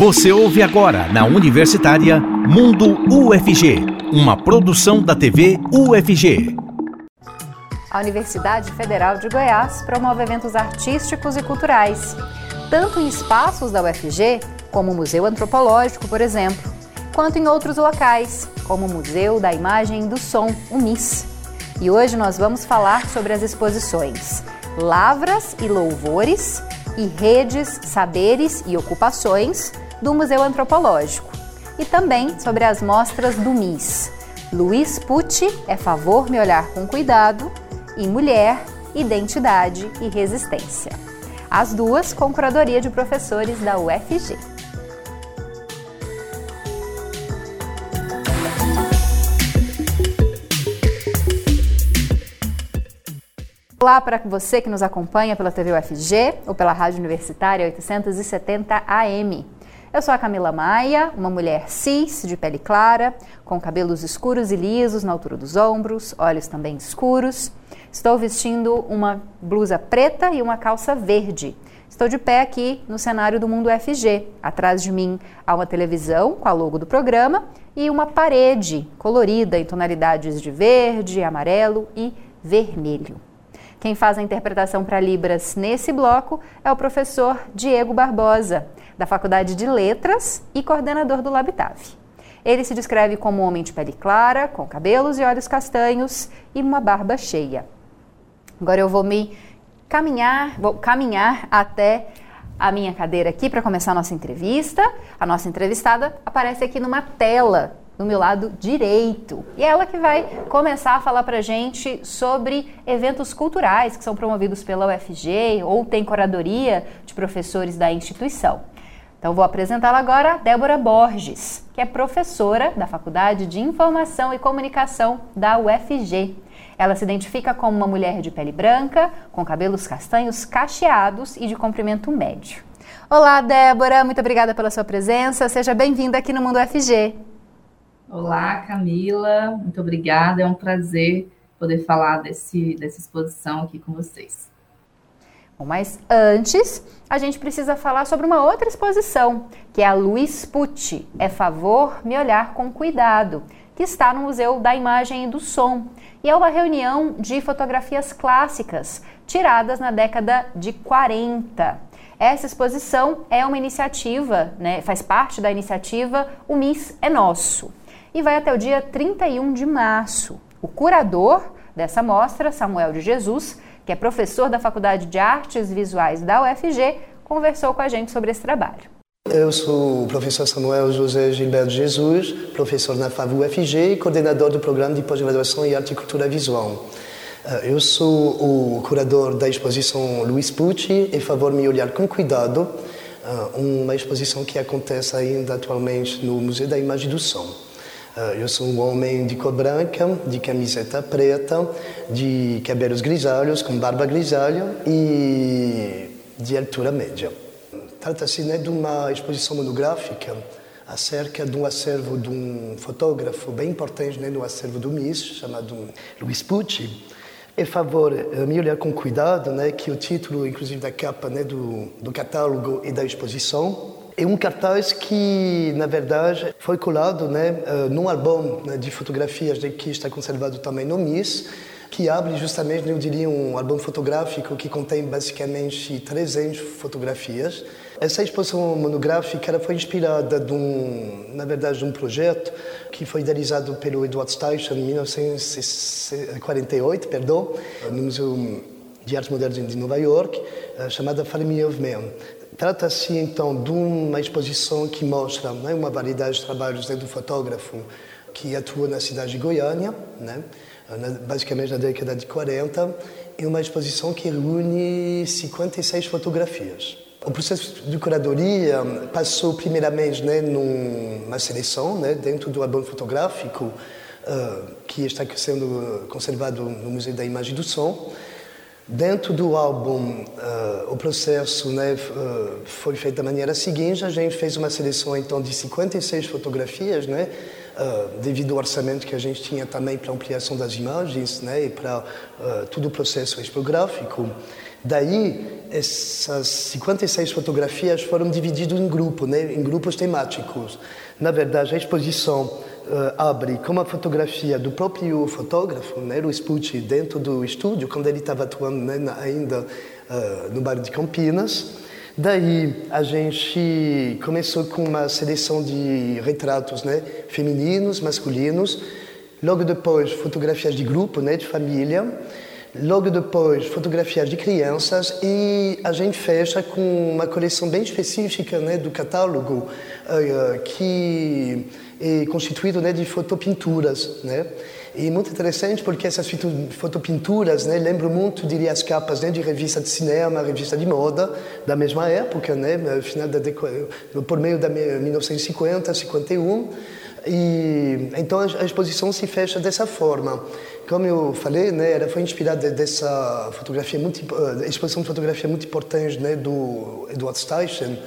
Você ouve agora na Universitária Mundo UFG, uma produção da TV UFG. A Universidade Federal de Goiás promove eventos artísticos e culturais, tanto em espaços da UFG, como o Museu Antropológico, por exemplo, quanto em outros locais, como o Museu da Imagem e do Som, o MIS. E hoje nós vamos falar sobre as exposições Lavras e Louvores e Redes, Saberes e Ocupações do Museu Antropológico e também sobre as mostras do MIS. Luiz Pucci é Favor Me Olhar com Cuidado e Mulher, Identidade e Resistência. As duas com curadoria de professores da UFG. Olá para você que nos acompanha pela TV UFG ou pela Rádio Universitária 870 AM. Eu sou a Camila Maia, uma mulher cis, de pele clara, com cabelos escuros e lisos na altura dos ombros, olhos também escuros. Estou vestindo uma blusa preta e uma calça verde. Estou de pé aqui no cenário do Mundo UFG. Atrás de mim há uma televisão com a logo do programa e uma parede colorida em tonalidades de verde, amarelo e vermelho. Quem faz a interpretação para Libras nesse bloco é o professor Diego Barbosa, da Faculdade de Letras e coordenador do Labitave. Ele se descreve como um homem de pele clara, com cabelos e olhos castanhos e uma barba cheia. Agora eu vou me caminhar, vou caminhar até a minha cadeira aqui para começar a nossa entrevista. A nossa entrevistada aparece aqui numa tela no meu lado direito. E é ela que vai começar a falar para gente sobre eventos culturais que são promovidos pela UFG ou tem curadoria de professores da instituição. Então vou apresentá-la agora, Débora Borges, que é professora da Faculdade de Informação e Comunicação da UFG. Ela se identifica como uma mulher de pele branca, com cabelos castanhos cacheados e de comprimento médio. Olá, Débora, muito obrigada pela sua presença. Seja bem-vinda aqui no Mundo UFG. Olá, Camila, muito obrigada. É um prazer poder falar desse, dessa exposição aqui com vocês. Mas antes, a gente precisa falar sobre uma outra exposição, que é a Luiz Pucci, É Favor Me Olhar com Cuidado, que está no Museu da Imagem e do Som. E é uma reunião de fotografias clássicas, tiradas na década de 40. Essa exposição é uma iniciativa, né, faz parte da iniciativa O MIS é Nosso e vai até o dia 31 de março. O curador dessa mostra, Samuel de Jesus, que é professor da Faculdade de Artes Visuais da UFG, conversou com a gente sobre esse trabalho. Eu sou o professor Samuel José Gilberto Jesus, professor na FAV UFG e coordenador do programa de pós-graduação em arte e cultura visual. Eh, eu sou o curador da exposição Luiz Pucci e Favor Me Olhar com Cuidado, eh, uma exposição que acontece ainda atualmente no Museu da Imagem do Som. Ah, eu sou um homem de cor branca, de camiseta preta, de cabelos grisalhos, com barba grisalha e de altura média. Trata-se né, de uma exposição monográfica acerca de um acervo de um fotógrafo bem importante né, no acervo do MIS, chamado Luiz Pucci. É favor eh, me olhar com cuidado, né, que o título, inclusive da capa né, do, do catálogo e da exposição, é um cartaz que, na verdade, foi colado né, uh, num álbum né, de fotografias que está conservado também no MIS, que abre justamente, eu diria, um álbum fotográfico que contém basicamente 300 fotografias. Essa exposição monográfica foi inspirada, de um, na verdade, de um projeto que foi idealizado pelo Edward Steichen em 1948, perdão, no Museu de Arte Moderna de Nova York, uh, chamada Family of Men. Trata-se então de uma exposição que mostra né, uma variedade de trabalhos né, do fotógrafo que atua na cidade de Goiânia, né, basicamente na década de 40, e uma exposição que reúne 56 fotografias. O processo de curadoria passou primeiramente né, numa seleção né, dentro do álbum fotográfico uh, que está sendo conservado no Museu da Imagem e do Som, Dentro do álbum, uh, o processo né, uh, foi feito da maneira seguinte: a gente fez uma seleção então de 56 fotografias, né, uh, devido ao orçamento que a gente tinha também para ampliação das imagens né, e para todo o processo expográfico. Daí, essas 56 fotografias foram divididas em grupos, né, em grupos temáticos. Na verdade, a exposição uh, abre com uma fotografia do próprio fotógrafo, né, Luiz Pucci, dentro do estúdio, quando ele estava atuando né, ainda uh, no bairro de Campinas. Daí a gente começou com uma seleção de retratos né, femininos, masculinos. Logo depois, fotografias de grupo, né, de família. Logo depois, fotografias de crianças e a gente fecha com uma coleção bem específica né, do catálogo uh, que é constituído né, de fotopinturas. Né? E muito interessante porque essas fotopinturas né, lembram muito, diria, as capas né, de revista de cinema, revista de moda da mesma época, né, final da por meio da 1950, 51. E então a exposição se fecha dessa forma. Como eu falei, né, ela foi inspirada dessa fotografia muito, eh, exposição de fotografia muito importante né, do Edward Steichen,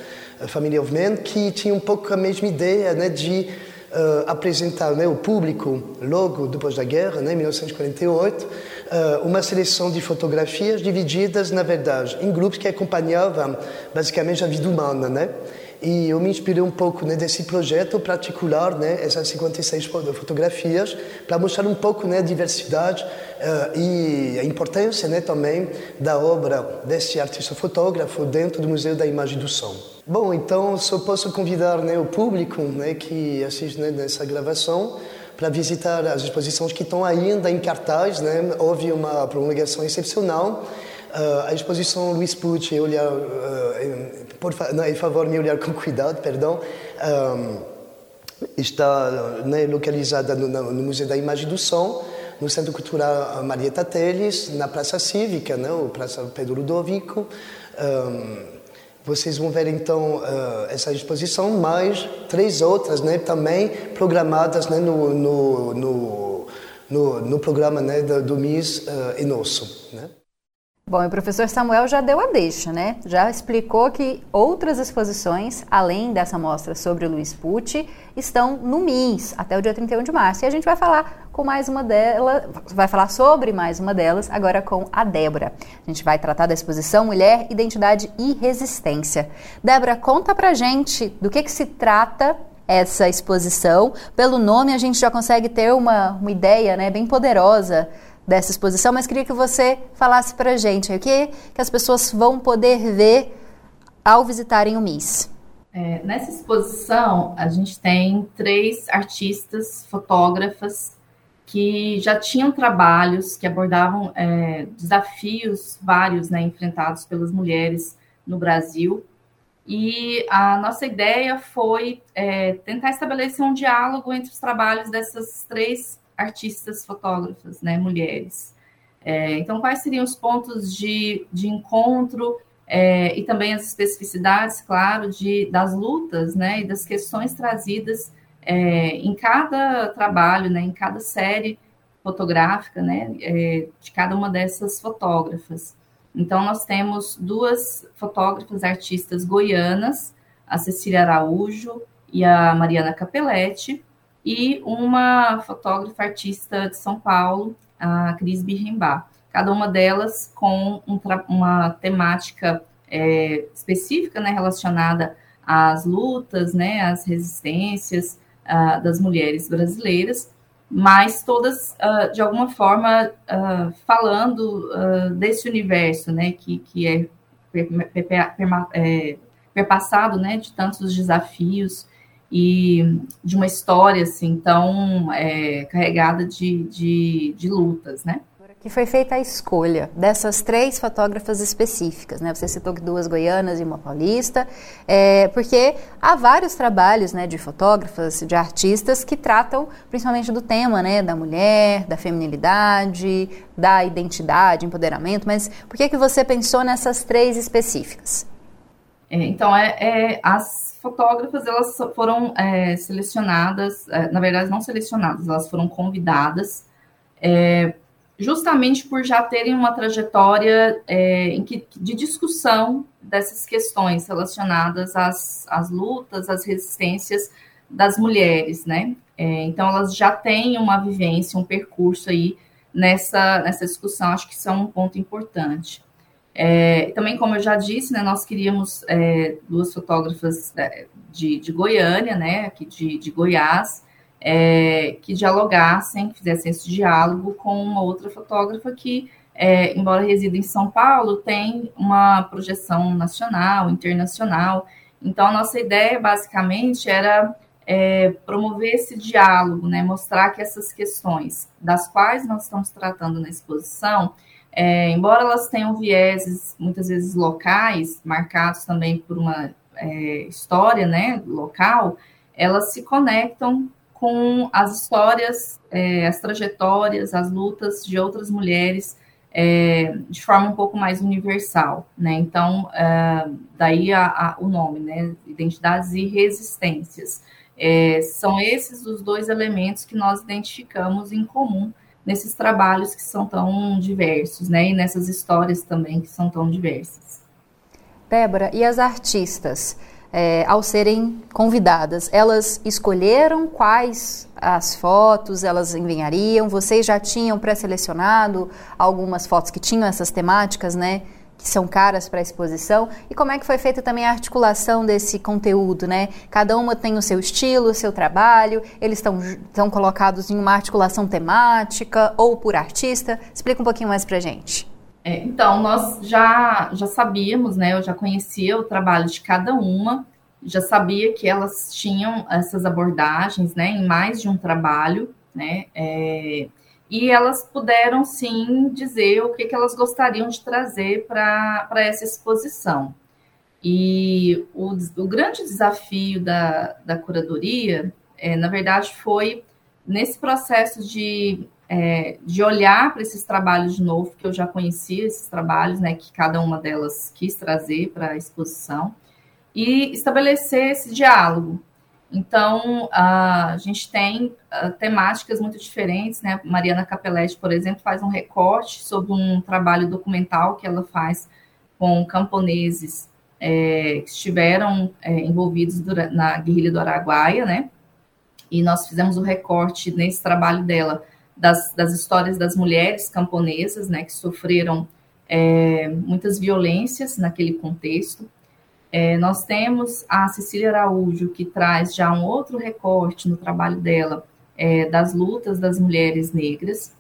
Family of Men, que tinha um pouco a mesma ideia né, de uh, apresentar né, ao público, logo depois da guerra, né, em 1948, uh, uma seleção de fotografias divididas, na verdade, em grupos que acompanhavam basicamente a vida humana, né? E eu me inspirei um pouco né, desse projeto particular, né, essas 56 fotografias, para mostrar um pouco né, a diversidade uh, e a importância né, também da obra desse artista fotógrafo dentro do Museu da Imagem do Som. Bom, então só posso convidar né, o público né, que assiste né, nessa gravação para visitar as exposições que estão ainda em cartaz. Né? Houve uma prolongação excepcional. Uh, a exposição Luiz Pucci, olhar, uh, por, não, em favor, me olhar com cuidado, perdão, um, está né, localizada no, no, Museu da Imagem do Som, no Centro Cultural Marieta Teles, na Praça Cívica, né, ou Praça Pedro Ludovico. Um, vocês vão ver então uh, essa exposição, mais três outras né, também programadas né, no, no, no, no programa né, do, do MIS uh, e nosso. Né? Bom, o professor Samuel já deu a deixa, né? Já explicou que outras exposições, além dessa mostra sobre o Luiz Pucci, estão no MIS até o dia 31 de março. E a gente vai falar com mais uma delas, vai falar sobre mais uma delas agora com a Débora. A gente vai tratar da exposição Mulher, Identidade e Resistência. Débora, conta pra gente do que, que se trata essa exposição. Pelo nome a gente já consegue ter uma, uma ideia né, bem poderosa dessa exposição, mas queria que você falasse para a gente o que, que as pessoas vão poder ver ao visitarem o MIS. É, nessa exposição, a gente tem três artistas, fotógrafas, que já tinham trabalhos que abordavam é, desafios vários né, enfrentados pelas mulheres no Brasil. E a nossa ideia foi é, tentar estabelecer um diálogo entre os trabalhos dessas três artistas fotógrafas, né, mulheres. É, então, quais seriam os pontos de, de encontro é, e também as especificidades, claro, de, das lutas né, e das questões trazidas é, em cada trabalho, né, em cada série fotográfica né, é, de cada uma dessas fotógrafas. Então, nós temos duas fotógrafas artistas goianas, a Cecília Araújo e a Mariana Capelletti, e uma fotógrafa artista de São Paulo, a Cris Birrembá. Cada uma delas com um, uma temática é, específica né, relacionada às lutas, né, às resistências uh, das mulheres brasileiras, mas todas, uh, de alguma forma, uh, falando desse universo né, que, que é, é perpassado né, de tantos desafios e de uma história assim tão é, carregada de, de, de lutas, né? que foi feita a escolha dessas três fotógrafas específicas, né? Você citou duas goianas e uma paulista, é, porque há vários trabalhos, né, de fotógrafas, de artistas que tratam principalmente do tema, né, da mulher, da feminilidade, da identidade, empoderamento. Mas por que que você pensou nessas três específicas? É, então, é, é as fotógrafas elas foram é, selecionadas, é, na verdade não selecionadas, elas foram convidadas é, justamente por já terem uma trajetória é, em que, de discussão dessas questões relacionadas às, às lutas, às resistências das mulheres, né? É, então elas já têm uma vivência, um percurso aí nessa, nessa discussão, acho que isso é um ponto importante. É, também, como eu já disse, né, nós queríamos é, duas fotógrafas é, de, de Goiânia, né, aqui de, de Goiás, é, que dialogassem, que fizessem esse diálogo com uma outra fotógrafa que, é, embora resida em São Paulo, tem uma projeção nacional, internacional. Então, a nossa ideia, basicamente, era é, promover esse diálogo, né, mostrar que essas questões das quais nós estamos tratando na exposição, é, embora elas tenham vieses muitas vezes locais, marcados também por uma é, história né, local, elas se conectam com as histórias, é, as trajetórias, as lutas de outras mulheres é, de forma um pouco mais universal, né? Então, é, daí a, a, o nome, né? Identidades e resistências. É, são esses os dois elementos que nós identificamos em comum nesses trabalhos que são tão diversos, né? E nessas histórias também que são tão diversas. Débora, e as artistas? é, ao serem convidadas. Elas escolheram quais as fotos elas enviariam? Vocês já tinham pré-selecionado algumas fotos que tinham essas temáticas, né? Que são caras para a exposição. E como é que foi feita também a articulação desse conteúdo, né? Cada uma tem o seu estilo, o seu trabalho, eles estão colocados em uma articulação temática ou por artista. Explica um pouquinho mais para gente. É, então, nós já, já sabíamos, né? Eu já conhecia o trabalho de cada uma, já sabia que elas tinham essas abordagens, né, em mais de um trabalho, né? É, e elas puderam sim dizer o que, que elas gostariam de trazer para essa exposição. E o, o grande desafio da, da curadoria, é, na verdade, foi nesse processo de é, de olhar para esses trabalhos de novo, que eu já conhecia esses trabalhos, né, que cada uma delas quis trazer para a exposição, e estabelecer esse diálogo. Então, a gente tem temáticas muito diferentes, né? Mariana Capelletti, por exemplo, faz um recorte sobre um trabalho documental que ela faz com camponeses é, que estiveram é, envolvidos durante, na guerrilha do Araguaia, né? E nós fizemos o um recorte nesse trabalho dela das, das histórias das mulheres camponesas, né, que sofreram é, muitas violências naquele contexto. É, nós temos a Cecília Araújo, que traz já um outro recorte no trabalho dela é, das lutas das mulheres negras,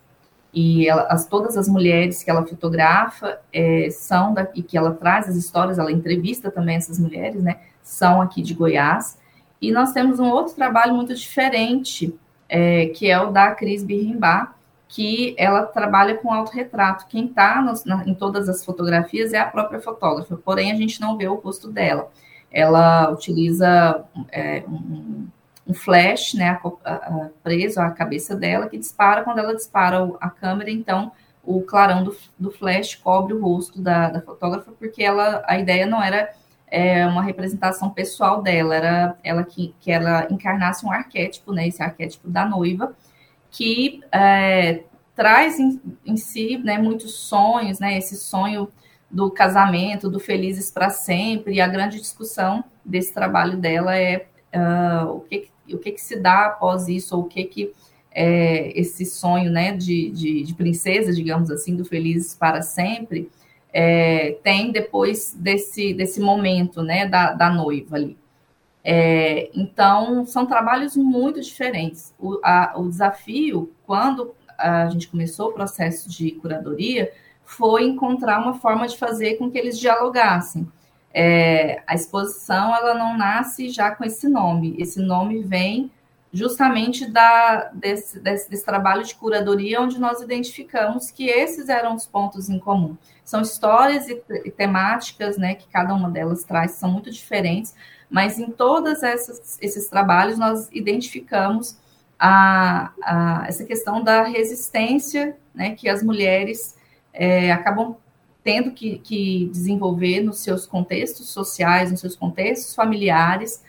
e ela, as, todas as mulheres que ela fotografa é, são da, e que ela traz as histórias, ela entrevista também essas mulheres, né, são aqui de Goiás. E nós temos um outro trabalho muito diferente, é, que é o da Cris Birrimbá, que ela trabalha com autorretrato. Quem está em todas as fotografias é a própria fotógrafa, porém a gente não vê o rosto dela. Ela utiliza é, um, um, flash né, a, a, preso à cabeça dela, que dispara quando ela dispara a câmera, então o clarão do, do flash cobre o rosto da, da fotógrafa, porque ela, a ideia não era é, uma representação pessoal dela, era ela que, que ela encarnasse um arquétipo, né, esse arquétipo da noiva, que é, traz em, em, si né, muitos sonhos, né, esse sonho do casamento, do felizes para sempre, e a grande discussão desse trabalho dela é uh, o, que, o que, que se dá após isso, ou o que que é, esse sonho né, de, de, de princesa, digamos assim, do felizes para sempre, é, tem depois desse, desse momento né, da, da noiva ali. É, então, são trabalhos muito diferentes. O, a, o desafio, quando a gente começou o processo de curadoria, foi encontrar uma forma de fazer com que eles dialogassem. É, a exposição ela não nasce já com esse nome. Esse nome vem justamente da, desse, desse, desse, trabalho de curadoria, onde nós identificamos que esses eram os pontos em comum. São histórias e, e temáticas né, que cada uma delas traz, são muito diferentes, mas em todos esses trabalhos nós identificamos a, a, essa questão da resistência né, que as mulheres é, acabam tendo que, que desenvolver nos seus contextos sociais, nos seus contextos familiares,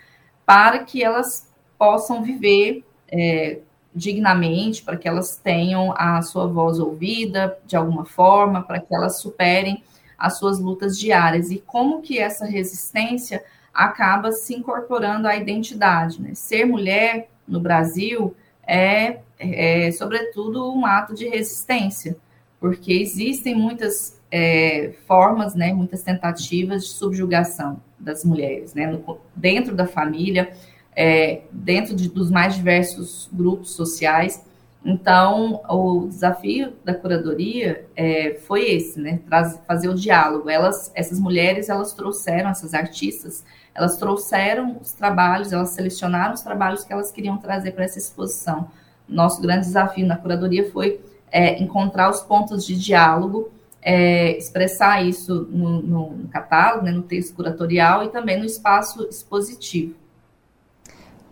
para que elas possam viver é, dignamente, para que elas tenham a sua voz ouvida de alguma forma, para que elas superem as suas lutas diárias. E como que essa resistência acaba se incorporando à identidade. Né? Ser mulher no Brasil é, é, sobretudo, um ato de resistência, porque existem muitas é, formas, né, muitas tentativas de subjugação das mulheres, né, no, dentro da família, é, dentro de, dos mais diversos grupos sociais. Então, o desafio da curadoria é, foi esse, né, fazer o diálogo. Elas, essas mulheres, elas trouxeram, essas artistas, elas trouxeram os trabalhos, elas selecionaram os trabalhos que elas queriam trazer para essa exposição. Nosso grande desafio na curadoria foi é, encontrar os pontos de diálogo, é, expressar isso no, no catálogo, né, no texto curatorial e também no espaço expositivo.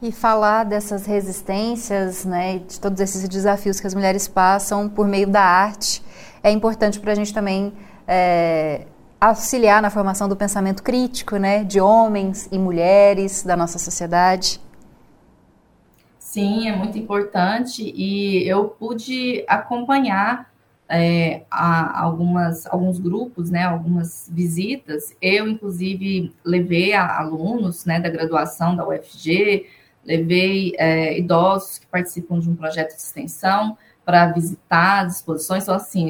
E falar dessas resistências, né, de todos esses desafios que as mulheres passam por meio da arte, é importante para a gente também é, auxiliar na formação do pensamento crítico, né, de homens e mulheres da nossa sociedade. Sim, é muito importante e eu pude acompanhar é, algumas, alguns grupos, né, algumas visitas. Eu, inclusive, levei alunos né, da graduação da UFG, levei é, idosos que participam de um projeto de extensão para visitar as exposições. Então, assim,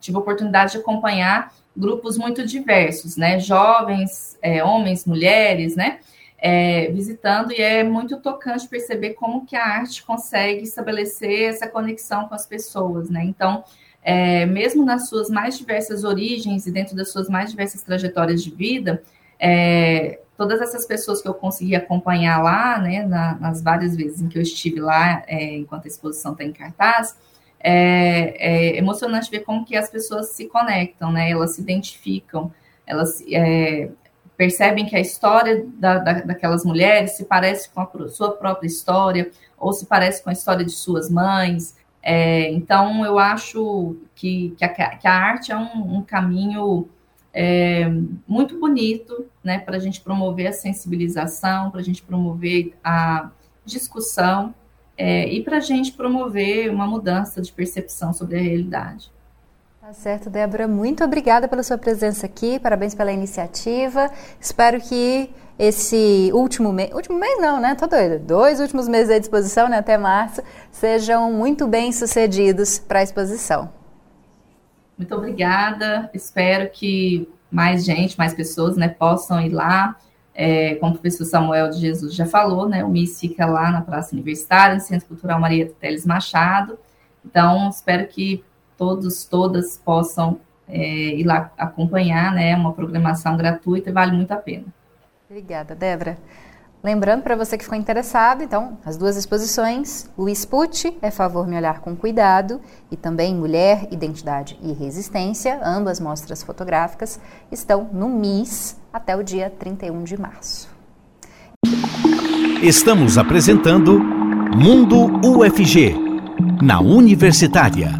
tive a oportunidade de acompanhar grupos muito diversos, né? Jovens, é, homens, mulheres, né? É, visitando e é muito tocante perceber como que a arte consegue estabelecer essa conexão com as pessoas, né? Então, é, mesmo nas suas mais diversas origens e dentro das suas mais diversas trajetórias de vida, é, todas essas pessoas que eu consegui acompanhar lá, né, na, nas várias vezes em que eu estive lá, é, enquanto a exposição está em cartaz, é, é, emocionante ver como que as pessoas se conectam, né, elas se identificam, elas é, percebem que a história da, da, daquelas mulheres se parece com a sua própria história, ou se parece com a história de suas mães, é, então eu acho que, que, a, que a arte é um, um caminho é, muito bonito, né, para a gente promover a sensibilização, para a gente promover a discussão é, e para a gente promover uma mudança de percepção sobre a realidade. Tá certo, Débora. Muito obrigada pela sua presença aqui. Parabéns pela iniciativa. Espero que esse último mês, último mês não, né? Tô doida. Dois últimos meses à disposição, né? Até março, sejam muito bem sucedidos para a exposição. Muito obrigada. Espero que mais gente, mais pessoas, né, possam ir lá. É, como o professor Samuel de Jesus já falou, né, o MIS fica lá na Praça Universitária, no Centro Cultural Maria Teles Machado. Então, espero que todos, todas possam é, ir lá acompanhar, né, uma programação gratuita e vale muito a pena. Obrigada, Débora. Lembrando para você que ficou interessado, então, as duas exposições, Luiz Pucci, É Favor Me Olhar com Cuidado, e também Mulher, Identidade e Resistência, ambas mostras fotográficas, estão no MIS até o dia 31 de março. Estamos apresentando Mundo UFG, na Universitária.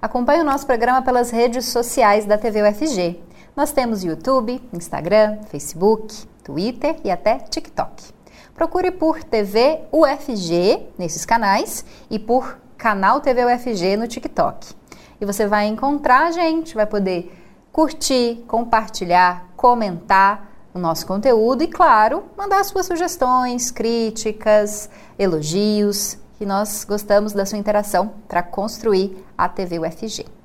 Acompanhe o nosso programa pelas redes sociais da TV UFG. Nós temos YouTube, Instagram, Facebook, Twitter e até TikTok. Procure por TV UFG nesses canais e por canal TV UFG no TikTok. E você vai encontrar a gente, vai poder curtir, compartilhar, comentar o nosso conteúdo e, claro, mandar suas sugestões, críticas, elogios, que nós gostamos da sua interação para construir a TV UFG.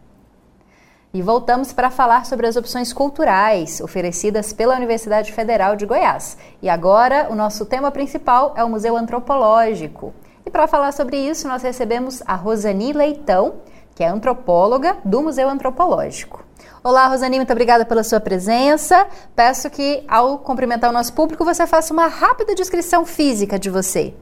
E voltamos para falar sobre as opções culturais oferecidas pela Universidade Federal de Goiás. E agora o nosso tema principal é o Museu Antropológico. E para falar sobre isso, nós recebemos a Rosani Leitão, que é antropóloga do Museu Antropológico. Olá, Rosani, muito obrigada pela sua presença. Peço que, ao cumprimentar o nosso público, você faça uma rápida descrição física de você.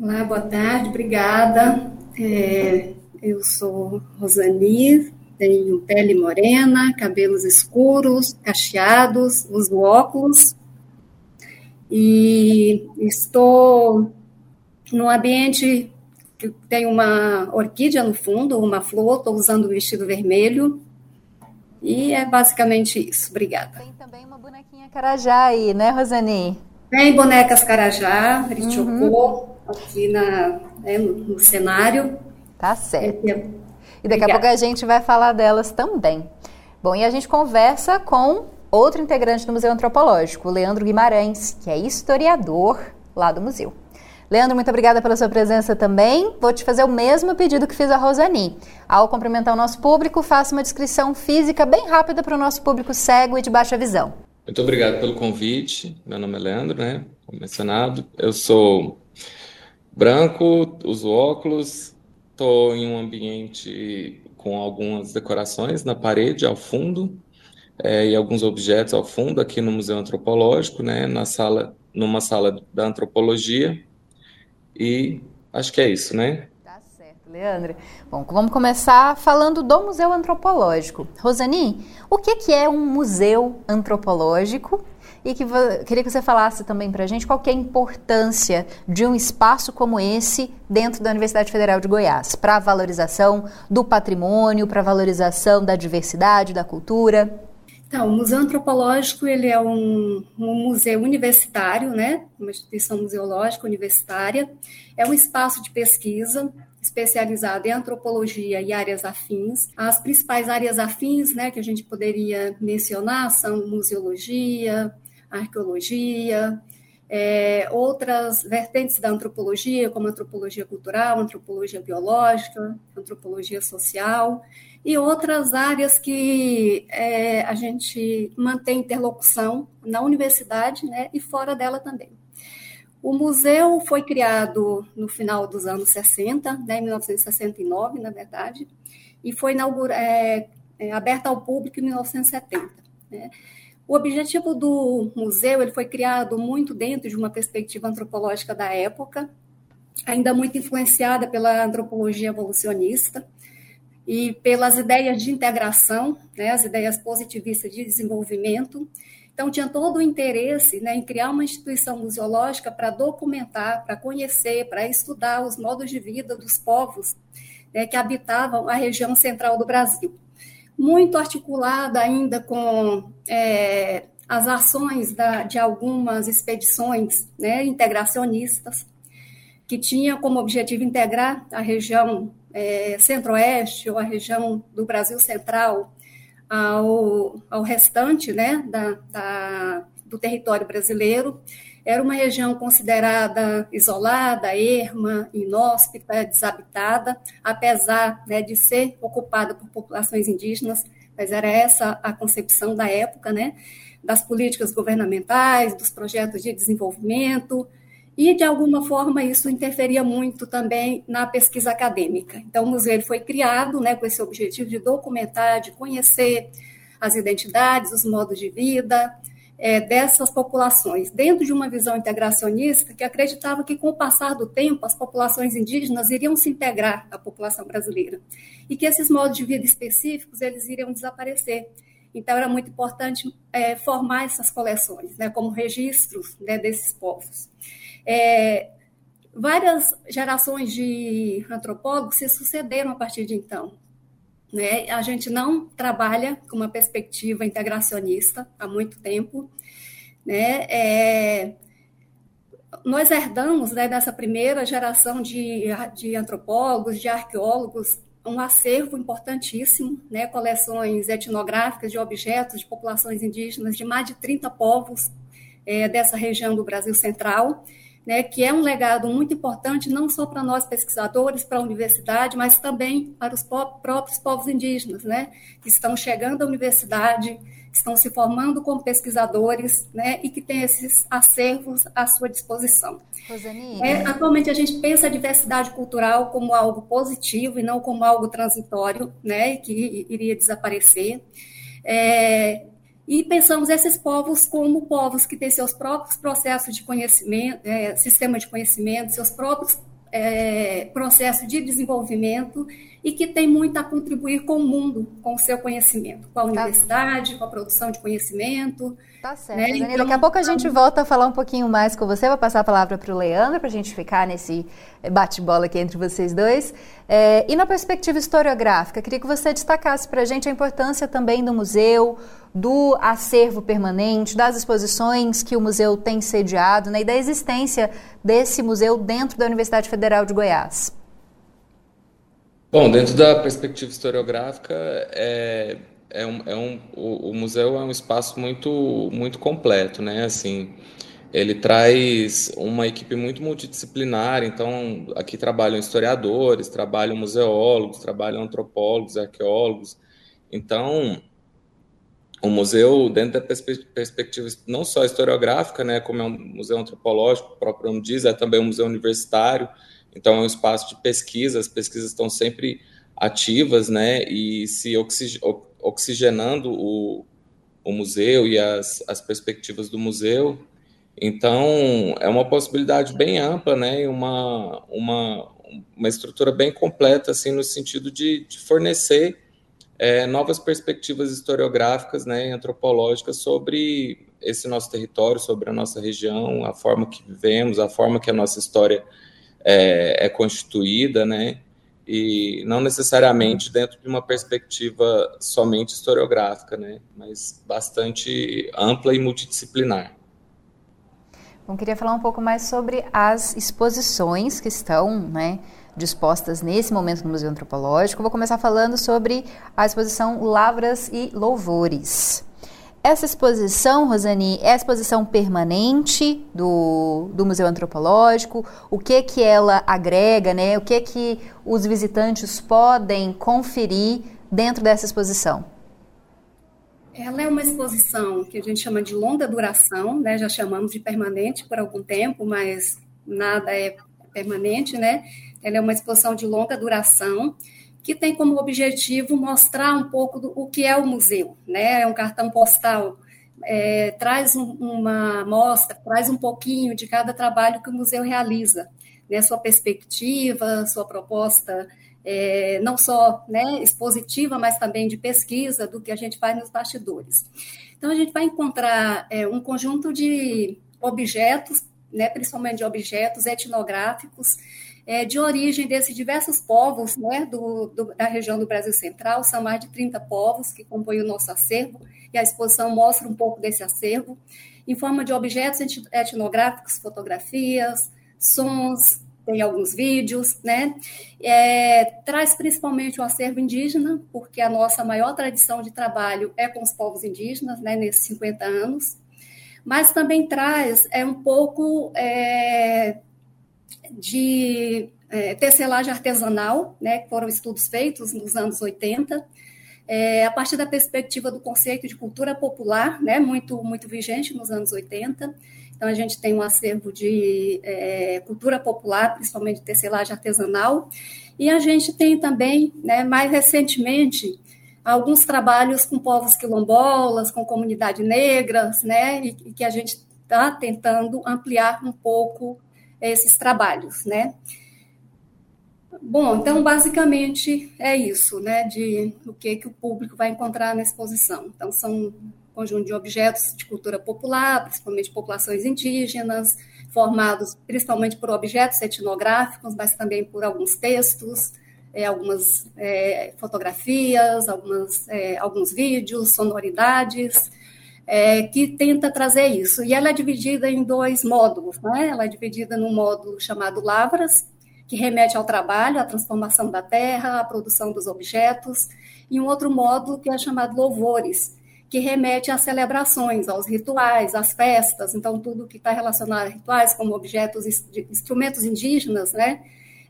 Olá, boa tarde, obrigada. É, eu sou Rosani, tenho pele morena, cabelos escuros, cacheados, uso óculos e estou num ambiente que tem uma orquídea no fundo, uma flor, estou usando o vestido vermelho e é basicamente isso. Obrigada. Tem também uma bonequinha carajá aí, né, Rosani? Tem bonecas carajá, ritiocô, uhum. aqui na, né, no, no cenário. Tá certo. E daqui a pouco a gente vai falar delas também. Bom, e a gente conversa com outro integrante do Museu Antropológico, o Leandro Guimarães, que é historiador lá do museu. Leandro, muito obrigada pela sua presença também. Vou te fazer o mesmo pedido que fiz a Rosani. Ao cumprimentar o nosso público, faça uma descrição física bem rápida para o nosso público cego e de baixa visão. Muito obrigado pelo convite. Meu nome é Leandro, né? Como mencionado. Eu sou branco, uso óculos, estou em um ambiente com algumas decorações na parede ao fundo é, e alguns objetos ao fundo aqui no Museu Antropológico, né? Na sala, numa sala da antropologia e acho que é isso, né? Tá certo, Leandro. Bom, vamos começar falando do Museu Antropológico. Rosani, o que, que é um museu antropológico? E que queria que você falasse também para a gente qual é a importância de um espaço como esse dentro da Universidade Federal de Goiás para a valorização do patrimônio, para a valorização da diversidade, da cultura. Então, o Museu Antropológico ele é um, um, museu universitário, né? uma instituição museológica universitária. É um espaço de pesquisa especializado em antropologia e áreas afins. As principais áreas afins né, que a gente poderia mencionar são museologia, arqueologia, é, outras vertentes da antropologia, como antropologia cultural, antropologia biológica, antropologia social e outras áreas que é, a gente mantém interlocução na universidade né, e fora dela também. O museu foi criado no final dos anos 60, né, em 1969, na verdade, e foi é, é, aberto ao público em 1970. Né. O objetivo do museu ele foi criado muito dentro de uma perspectiva antropológica da época, ainda muito influenciada pela antropologia evolucionista, e pelas ideias de integração, né, as ideias positivistas de desenvolvimento. Então, tinha todo o interesse né, em criar uma instituição museológica para documentar, para conhecer, para estudar os modos de vida dos povos né, que habitavam a região central do Brasil. Muito articulada ainda com é, as ações da, de algumas expedições né, integracionistas, que tinha como objetivo integrar a região é, centro-oeste ou a região do Brasil central ao, ao restante né, da, da, do território brasileiro. Era uma região considerada isolada, erma, inóspita, desabitada, apesar né, de ser ocupada por populações indígenas, mas era essa a concepção da época, né, das políticas governamentais, dos projetos de desenvolvimento, e, de alguma forma, isso interferia muito também na pesquisa acadêmica. Então, o museu foi criado né, com esse objetivo de documentar, de conhecer as identidades, os modos de vida é, dessas populações, dentro de uma visão integracionista que acreditava que, com o passar do tempo, as populações indígenas iriam se integrar à população brasileira e que esses modos de vida específicos eles iriam desaparecer. Então, era muito importante é, formar essas coleções, né, como registros né, desses povos. É, várias gerações de antropólogos se sucederam a partir de então. Né? A gente não trabalha com uma perspectiva integracionista há muito tempo. Né? É, nós herdamos né, dessa primeira geração de, de antropólogos, de arqueólogos, um acervo importantíssimo, né, coleções etnográficas de objetos de populações indígenas de mais de 30 povos é, dessa região do Brasil Central né, que é um legado muito importante não só para nós pesquisadores, para a universidade, mas também para os próprios povos indígenas, né, que estão chegando à universidade, estão se formando como pesquisadores, né, e que têm esses acervos à sua disposição. É, atualmente a gente pensa a diversidade cultural como algo positivo e não como algo transitório, né, que iria desaparecer. É, e pensamos esses povos como povos que têm seus próprios processos de conhecimento, é, sistema de conhecimento, seus próprios é, processos de desenvolvimento e que têm muito a contribuir com o mundo, com o seu conhecimento, com a tá. universidade, tá. com a produção de conhecimento. Tá certo. Né? Então, daqui a pouco a gente volta a falar um pouquinho mais com você. Vou passar a palavra para o Leandro, para a gente ficar nesse bate-bola aqui entre vocês dois. É, e na perspectiva historiográfica, queria que você destacasse para a gente a importância também do museu, do acervo permanente, das exposições que o museu tem sediado né, e da existência desse museu dentro da Universidade Federal de Goiás. Bom, dentro da perspectiva historiográfica, é, é um, é um, o, o, museu é um espaço muito, muito completo, né? Assim, ele traz uma equipe muito multidisciplinar, então aqui trabalham historiadores, trabalham museólogos, trabalham antropólogos, arqueólogos. Então, o museu, dentro da perspectiva não só historiográfica, né, como é um museu antropológico, o próprio nome diz, é também um museu universitário, então é um espaço de pesquisa, as pesquisas estão sempre ativas, né, e se oxigenando o, o museu e as, as perspectivas do museu, então, é uma possibilidade bem ampla, né, uma, uma, uma estrutura bem completa, assim, no sentido de, de fornecer é, novas perspectivas historiográficas, né, e antropológicas sobre esse nosso território, sobre a nossa região, a forma que vivemos, a forma que a nossa história é, é constituída, né, e não necessariamente dentro de uma perspectiva somente historiográfica, né, mas bastante ampla e multidisciplinar. Bom, queria falar um pouco mais sobre as exposições que estão né, dispostas nesse momento no Museu Antropológico. Vou começar falando sobre a exposição Lavras e Louvores. Essa exposição, Rosani, é a exposição permanente do, do Museu Antropológico? O que que ela agrega, né? O que que os visitantes podem conferir dentro dessa exposição? Ela é uma exposição que a gente chama de longa duração, né? Já chamamos de permanente por algum tempo, mas nada é permanente, né? Ela é uma exposição de longa duração que tem como objetivo mostrar um pouco do o que é o museu, né? É um cartão postal, é, traz um, uma mostra, traz um pouquinho de cada trabalho que o museu realiza, né? Sua perspectiva, sua proposta é, não só né, expositiva, mas também de pesquisa do que a gente faz nos bastidores. Então, a gente vai encontrar é, um conjunto de objetos, né, principalmente de objetos etnográficos, é, de origem desses diversos povos né, do, do, da região do Brasil Central, são mais de 30 povos que compõem o nosso acervo, e a exposição mostra um pouco desse acervo, em forma de objetos etnográficos, fotografias, sons, tem alguns vídeos, né? É, traz principalmente o acervo indígena, porque a nossa maior tradição de trabalho é com os povos indígenas, né, nesses 50 anos, mas também traz é, um pouco é, de é, tecelagem artesanal, né, que foram estudos feitos nos anos 80, é, a partir da perspectiva do conceito de cultura popular, né, muito, muito vigente nos anos 80, então, a gente tem um acervo de é, cultura popular, principalmente tecelagem artesanal, e a gente tem também, né, mais recentemente, alguns trabalhos com povos quilombolas, com comunidades negras, né, e, e que a gente está tentando ampliar um pouco esses trabalhos, né. Bom, então basicamente é isso, né, de o que que o público vai encontrar na exposição. Então são conjunto de objetos de cultura popular, principalmente populações indígenas, formados principalmente por objetos etnográficos, mas também por alguns textos, é, algumas é, fotografias, algumas, é, alguns vídeos, sonoridades, é, que tenta trazer isso. E ela é dividida em dois módulos, né? Ela é dividida num módulo chamado Lavras, que remete ao trabalho, à transformação da terra, à produção dos objetos, e um outro módulo que é chamado Louvores, que remete às celebrações, aos rituais, às festas, então tudo que está relacionado a rituais, como objetos, instrumentos indígenas, né,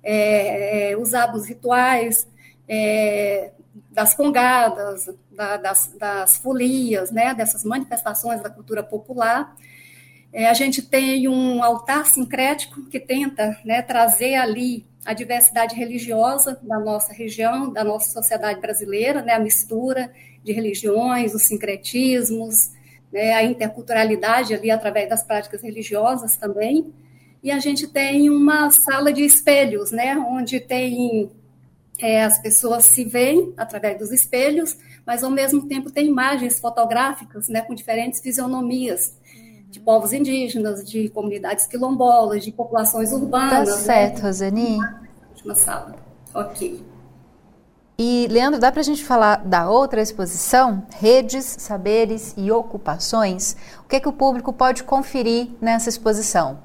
é, é, usados rituais, é, das congadas, da, das, das folias, né, dessas manifestações da cultura popular. É, a gente tem um altar sincrético que tenta né, trazer ali a diversidade religiosa da nossa região, da nossa sociedade brasileira, né, a mistura de religiões, os sincretismos, né, a interculturalidade ali através das práticas religiosas também. E a gente tem uma sala de espelhos, né, onde tem é, as pessoas se veem através dos espelhos, mas ao mesmo tempo tem imagens fotográficas, né, com diferentes fisionomias de povos indígenas, de comunidades quilombolas, de populações urbanas. Tá certo, né? Rosani. Última sala. Ok. E, Leandro, dá para a gente falar da outra exposição, Redes, Saberes e Ocupações? O que, é que o público pode conferir nessa exposição?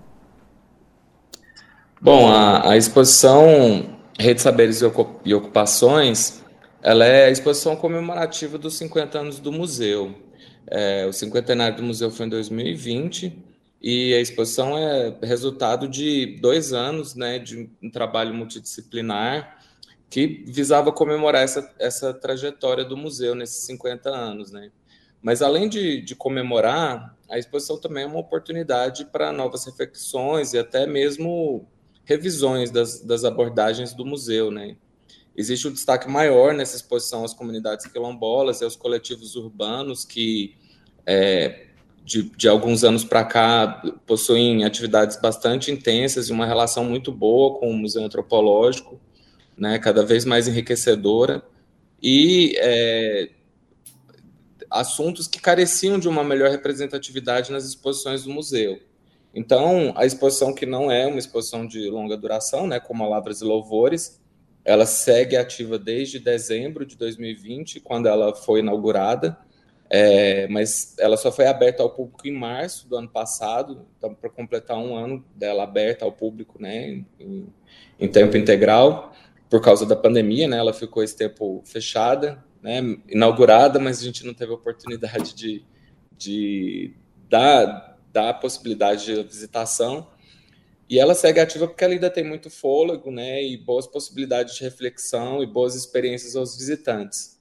Bom, a, a exposição Redes, Saberes e Ocupações, ela é a exposição comemorativa dos 50 anos do museu. É, o cinquentenário do museu foi em 2020 e a exposição é resultado de dois anos né, de um trabalho multidisciplinar que visava comemorar essa, essa trajetória do museu nesses 50 anos. Né? Mas, além de, de comemorar, a exposição também é uma oportunidade para novas reflexões e até mesmo revisões das, das abordagens do museu. Né? Existe um destaque maior nessa exposição às comunidades quilombolas e aos coletivos urbanos que é, de, de alguns anos para cá, possuem atividades bastante intensas e uma relação muito boa com o Museu Antropológico, né, cada vez mais enriquecedora, e é, assuntos que careciam de uma melhor representatividade nas exposições do museu. Então, a exposição que não é uma exposição de longa duração, né, como a Lavras e Louvores, ela segue ativa desde dezembro de 2020, quando ela foi inaugurada, é, mas ela só foi aberta ao público em março do ano passado, então para completar um ano dela aberta ao público, né, em, em, tempo integral, por causa da pandemia, né, ela ficou esse tempo fechada, né, inaugurada, mas a gente não teve oportunidade de, de dar, a possibilidade de visitação, e ela segue ativa porque ela ainda tem muito fôlego, né, e boas possibilidades de reflexão e boas experiências aos visitantes.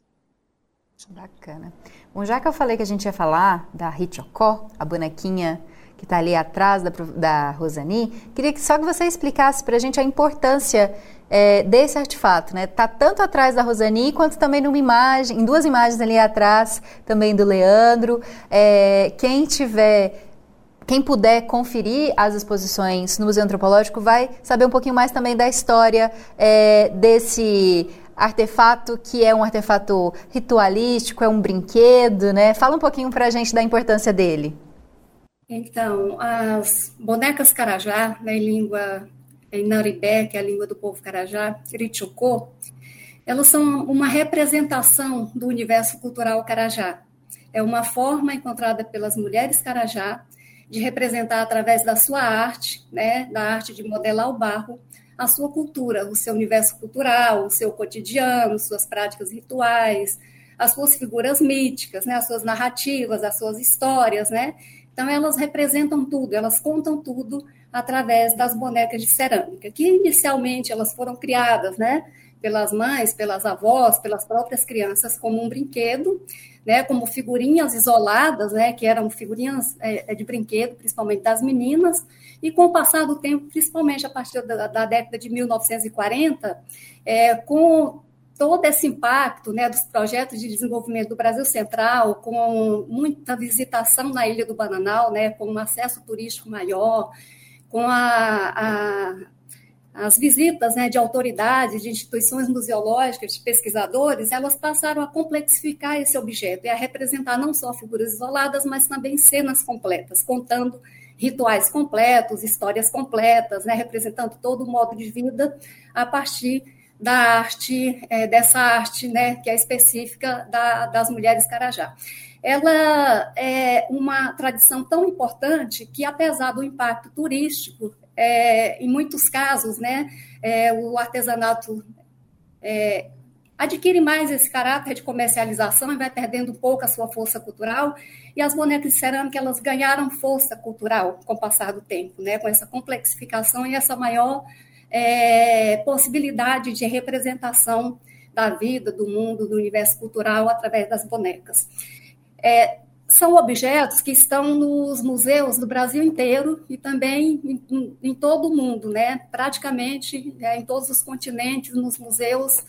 Bacana. Bom, já que eu falei que a gente ia falar da Hichoko, a bonequinha que está ali atrás da, da Rosani, queria que só que você explicasse para a gente a importância é, desse artefato, né? Tá tanto atrás da Rosani quanto também numa imagem, em duas imagens ali atrás, também do Leandro. É, quem tiver quem puder conferir as exposições no Museu Antropológico vai saber um pouquinho mais também da história é, desse artefato que é um artefato ritualístico, é um brinquedo, né? Fala um pouquinho para a gente da importância dele. Então, as bonecas carajá, né, em língua em Naribé, que é a língua do povo carajá, Irichocô, elas são uma representação do universo cultural carajá. É uma forma encontrada pelas mulheres carajá de representar através da sua arte, né, da arte de modelar o barro, a sua cultura, o seu universo cultural, o seu cotidiano, suas práticas rituais, as suas figuras míticas, né, as suas narrativas, as suas histórias, né? Então elas representam tudo, elas contam tudo através das bonecas de cerâmica, que inicialmente elas foram criadas, né, pelas mães, pelas avós, pelas próprias crianças como um brinquedo, né, como figurinhas isoladas, né, que eram figurinhas é, de brinquedo, principalmente das meninas, e com o passar do tempo, principalmente a partir da, da década de 1940, é, com todo esse impacto né, dos projetos de desenvolvimento do Brasil Central, com muita visitação na Ilha do Bananal, né, com um acesso turístico maior, com a, a, as visitas né, de autoridades, de instituições museológicas, de pesquisadores, elas passaram a complexificar esse objeto e a representar não só figuras isoladas, mas também cenas completas, contando rituais completos, histórias completas, né, representando todo o modo de vida a partir da arte, é, dessa arte né, que é específica da, das mulheres carajá. Ela é uma tradição tão importante que, apesar do impacto turístico, é, em muitos casos, né, é, o artesanato é, adquire mais esse caráter de comercialização e vai perdendo um pouco a sua força cultural. E as bonecas de cerâmica elas ganharam força cultural com o passar do tempo, né? com essa complexificação e essa maior é, possibilidade de representação da vida, do mundo, do universo cultural através das bonecas. É, são objetos que estão nos museus do Brasil inteiro e também em, em todo o mundo, né? praticamente é, em todos os continentes, nos museus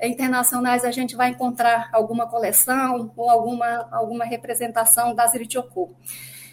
internacionais a gente vai encontrar alguma coleção ou alguma, alguma representação das Irichokô.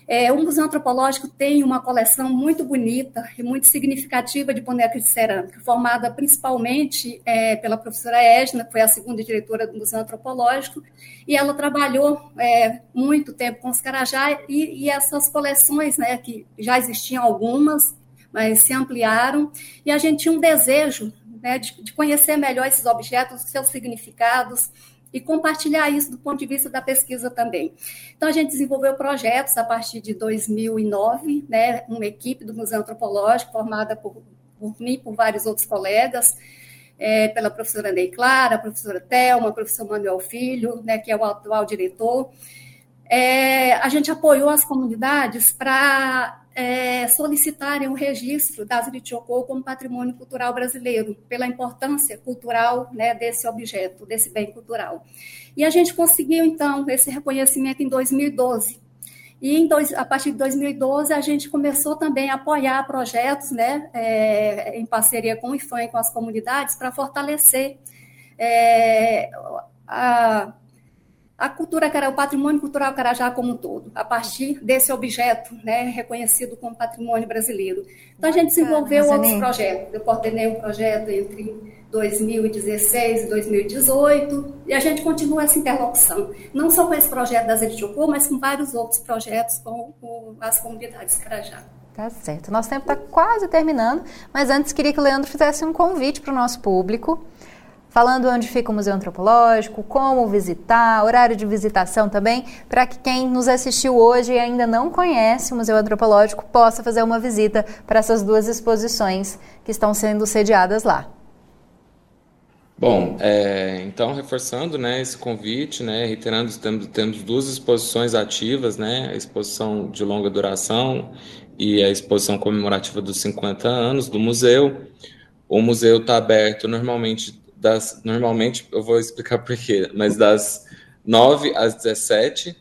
É, o Museu Antropológico tem uma coleção muito bonita e muito significativa de bonecas de cerâmica, formada principalmente é, pela professora Edna, que foi a segunda diretora do Museu Antropológico, e ela trabalhou é, muito tempo com os Carajá, e, e essas coleções, né, que já existiam algumas, mas se ampliaram, e a gente tinha um desejo né, de, de conhecer melhor esses objetos, seus significados, e compartilhar isso do ponto de vista da pesquisa também. Então, a gente desenvolveu projetos a partir de 2009, né, uma equipe do Museu Antropológico, formada por, por mim e por vários outros colegas, é, pela professora Ney Clara, a professora Thelma, o professor Manuel Filho, né, que é o atual diretor. É, a gente apoiou as comunidades para é, solicitarem o registro das Itiocô como patrimônio cultural brasileiro, pela importância cultural né, desse objeto, desse bem cultural. E a gente conseguiu, então, esse reconhecimento em 2012. E dois, a partir de 2012 a gente começou também a apoiar projetos, né, é, em parceria com o IFAM e com as comunidades, para fortalecer é, a a cultura, o patrimônio cultural Carajá como um todo, a partir desse objeto, né, reconhecido como patrimônio brasileiro. Então, a gente desenvolveu outros projetos. Eu coordenei um projeto entre 2016 e 2018, e a gente continua essa interlocução, não só com esse projeto das Elitiocô, mas com vários outros projetos com, com as comunidades Carajá. Tá certo. Nosso tempo está quase terminando, mas antes queria que o Leandro fizesse um convite para o nosso público falando onde fica o Museu Antropológico, como visitar, horário de visitação também, para que quem nos assistiu hoje e ainda não conhece o Museu Antropológico possa fazer uma visita para essas duas exposições que estão sendo sediadas lá. Bom, é, então reforçando né, esse convite, né, reiterando, temos, temos duas exposições ativas, né, a exposição de longa duração e a exposição comemorativa dos 50 anos do museu. O museu está aberto normalmente das normalmente eu vou explicar por quê, mas das 9 às 17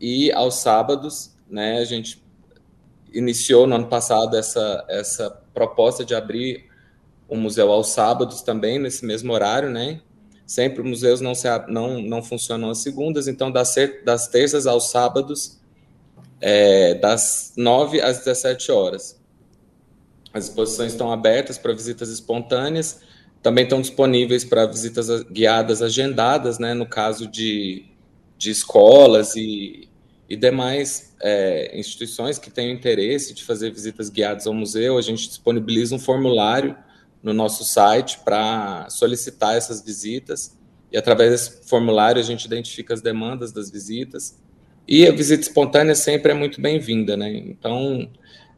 e aos sábados, né, a gente iniciou no ano passado essa essa proposta de abrir o museu aos sábados também nesse mesmo horário, né? Sempre museus não se não não funcionam às segundas, então das, das terças aos sábados é, das 9 às 17 horas. As exposições estão abertas para visitas espontâneas também estão disponíveis para visitas guiadas agendadas, né, no caso de, de escolas e, e demais é, instituições que tenham interesse de fazer visitas guiadas ao museu. A gente disponibiliza um formulário no nosso site para solicitar essas visitas e através desse formulário a gente identifica as demandas das visitas e a visita espontânea sempre é muito bem-vinda, né? Então,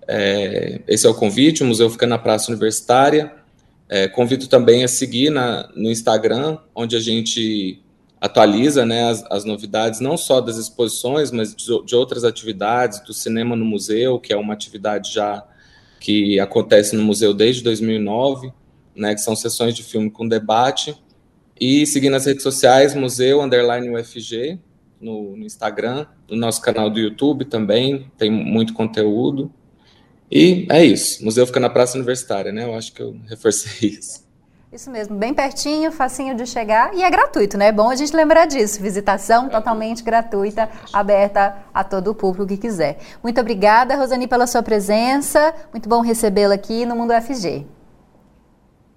é, esse é o convite, o museu fica na Praça Universitária, é, convido também a seguir na, no Instagram, onde a gente atualiza né, as, as novidades, não só das exposições, mas de, de, outras atividades, do cinema no museu, que é uma atividade já que acontece no museu desde 2009, né, que são sessões de filme com debate, e seguir nas redes sociais, Museu Underline UFG, no, no Instagram, no nosso canal do YouTube também, tem muito conteúdo. E é isso. O museu fica na Praça Universitária, né? Eu acho que eu reforcei isso. Isso mesmo, bem pertinho, facinho de chegar e é gratuito, né? É bom a gente lembrar disso. Visitação totalmente gratuita, aberta a todo o público que quiser. Muito obrigada, Rosani, pela sua presença. Muito bom recebê-la aqui no Mundo FG.